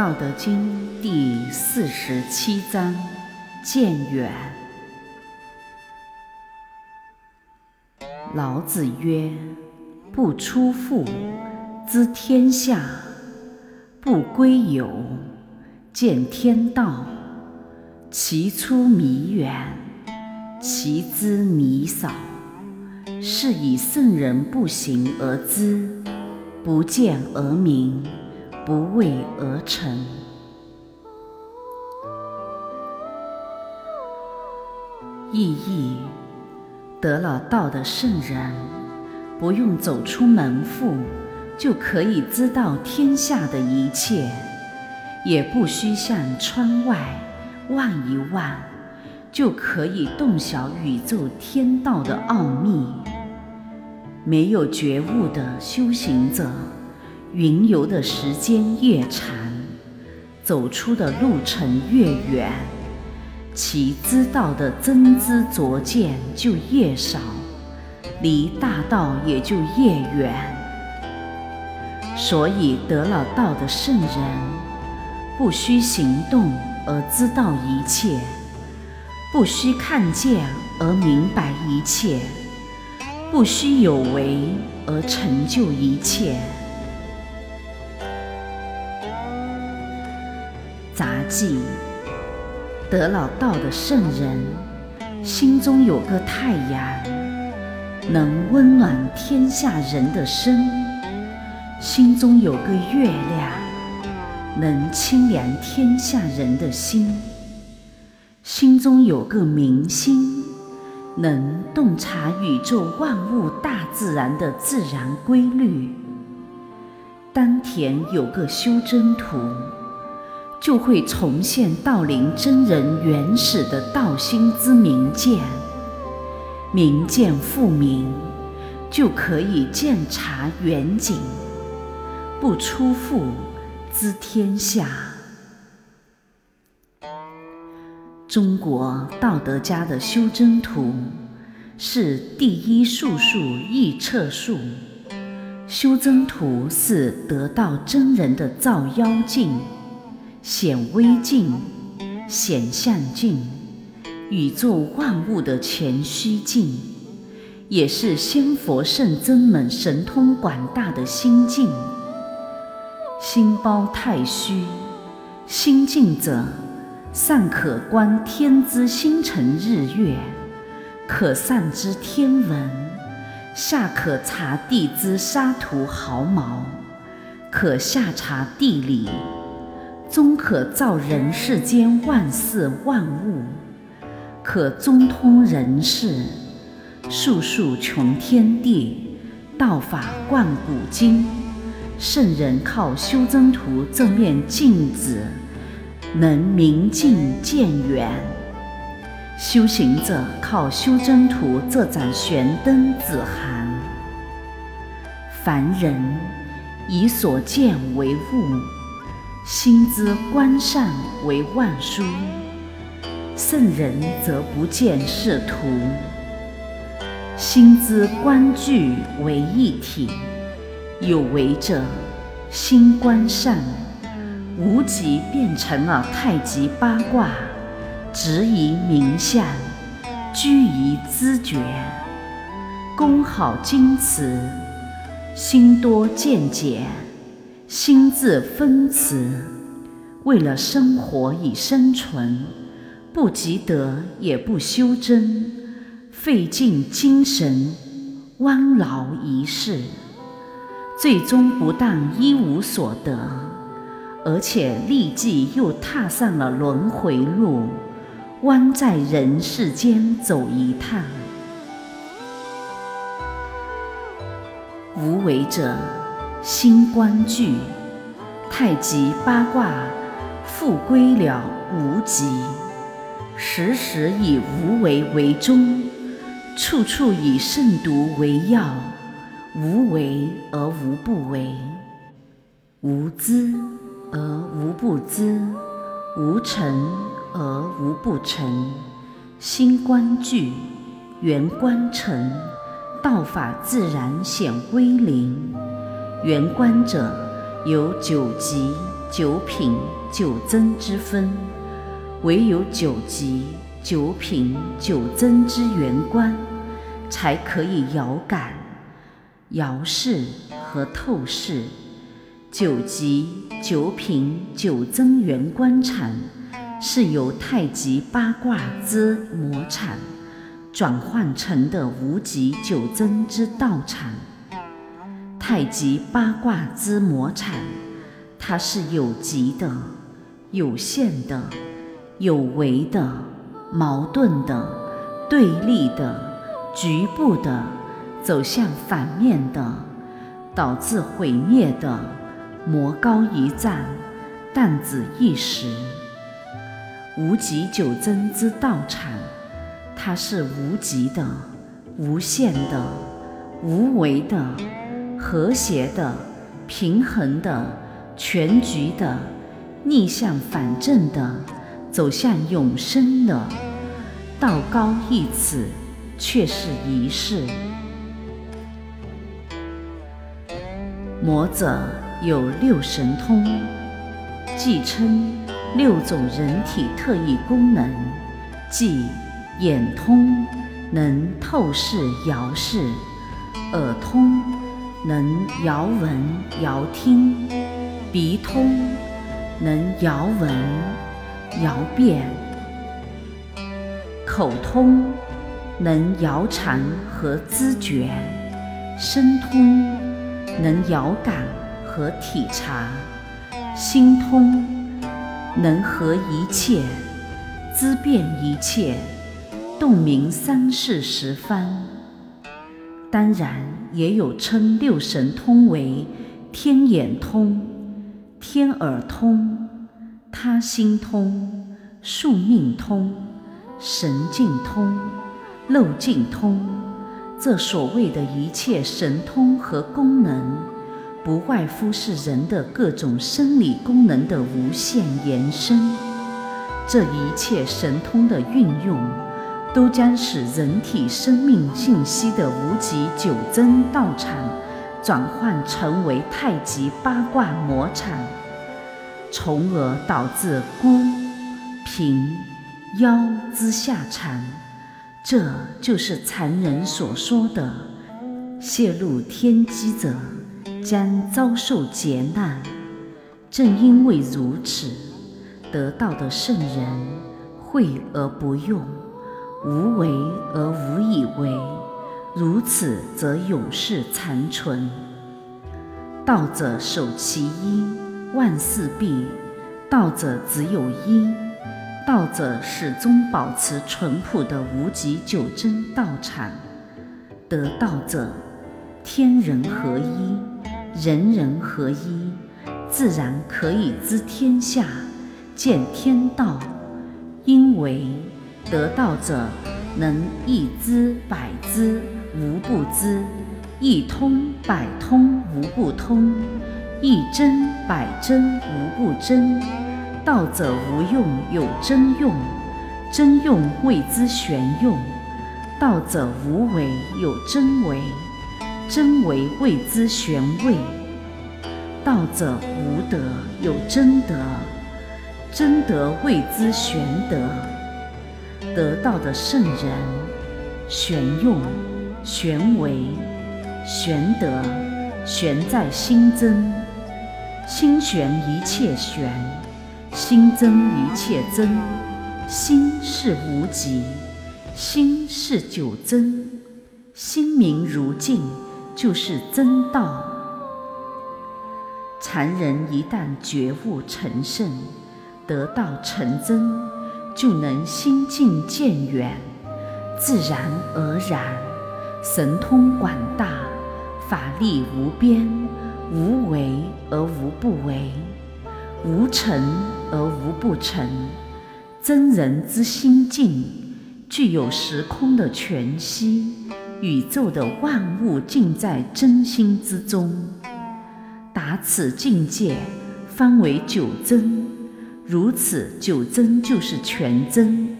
道德经》第四十七章：渐远。老子曰：“不出户，知天下；不归有，见天道。其出弥远，其知弥少。是以圣人不行而知，不见而明，不为而成。”意义。得了道的圣人，不用走出门户，就可以知道天下的一切，也不需向窗外望一望，就可以洞晓宇宙天道的奥秘。没有觉悟的修行者，云游的时间越长，走出的路程越远。其知道的真知灼见就越少，离大道也就越远。所以得了道的圣人，不需行动而知道一切，不需看见而明白一切，不需有为而成就一切。杂技。得老道的圣人，心中有个太阳，能温暖天下人的身；心中有个月亮，能清凉天下人的心；心中有个明星，能洞察宇宙万物大自然的自然规律；丹田有个修真图。就会重现道林真人原始的道心之明见，明见复明，就可以见察远景，不出户知天下。中国道德家的修真图是第一术数易测术，修真图是得道真人的照妖镜。显微镜、显相镜，宇宙万物的全虚镜，也是仙佛圣僧们神通广大的心镜。心包太虚，心镜者，上可观天之星辰日月，可上知天文，下可察地之沙土毫毛，可下察地理。终可造人世间万事万物，可中通人世，术数穷天地，道法贯古今。圣人靠修真图这面镜子，能明镜见远；修行者靠修真图这盏玄灯子涵。凡人以所见为物。心之观善为万殊，圣人则不见是图；心之观具为一体，有为者心观善，无极变成了太极八卦，执于名相，居于知觉，功好精持，心多见解。心自分慈，为了生活以生存，不积德也不修真，费尽精神，弯劳一世，最终不但一无所得，而且立即又踏上了轮回路，弯在人世间走一趟。无为者。心观具，太极八卦，复归了无极。时时以无为为宗，处处以慎独为要。无为而无不为，无知而无不知，无成而无不成。心观具，缘观成，道法自然显威灵。圆观者有九级、九品九增之分，唯有九级九品九增之圆观，才可以遥感、遥视和透视。九级九品九增元观禅，是由太极八卦之魔禅转换成的无极九增之道禅。太极八卦之魔产，它是有极的、有限的、有为的、矛盾的、对立的、局部的，走向反面的，导致毁灭的。魔高一丈，弹指一时。无极九真之道场，它是无极的、无限的、无为的、和谐的、平衡的、全局的、逆向反正的，走向永生的。道高一尺，却是一世。魔者。有六神通，即称六种人体特异功能，即眼通能透视遥视，耳通能遥闻遥听，鼻通能遥闻遥辨，口通能遥尝和知觉，身通能遥感。和体察，心通能合一切，知辨一切，洞明三世十方。当然，也有称六神通为天眼通、天耳通、他心通、宿命通、神境通、漏尽通。这所谓的一切神通和功能。不外乎是人的各种生理功能的无限延伸，这一切神通的运用，都将使人体生命信息的无极九增道场转换成为太极八卦魔场，从而导致孤、平、腰之下产。这就是禅人所说的泄露天机者。将遭受劫难。正因为如此，得道的圣人会而不用，无为而无以为，如此则永世残存。道者守其一，万事毕；道者只有一，道者始终保持淳朴的无极九真道场。得道者，天人合一。人人合一，自然可以知天下，见天道。因为得道者能一知百知，无不知；一通百通，无不通；一真百真，无不真。道者无用有真用，真用谓之玄用；道者无为有真为。真为谓之玄位，道者无德有真德，真德谓之玄德。得道的圣人，玄用、玄为、玄德，玄在心增，心玄一切玄，心真一切真，心是无极，心是九真，心明如镜。就是真道。禅人一旦觉悟成圣，得道成真，就能心境渐远，自然而然，神通广大，法力无边，无为而无不为，无成而无不成。真人之心境，具有时空的全息。宇宙的万物尽在真心之中，达此境界方为九真。如此九真就是全真。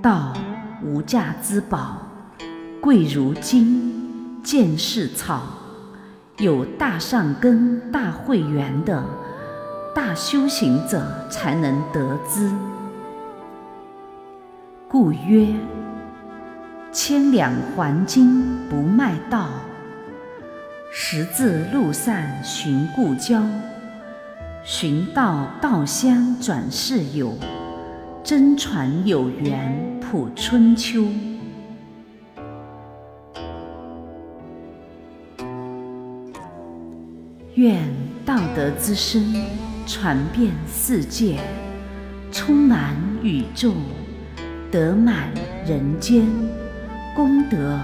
道无价之宝，贵如金，见是草。有大善根、大慧缘的，大修行者才能得之。故曰：千两黄金不卖道，十字路上寻故交。寻道道乡转世友，真传有缘谱春秋。愿道德之声传遍世界，充满宇宙，得满人间，功德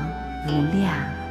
无量。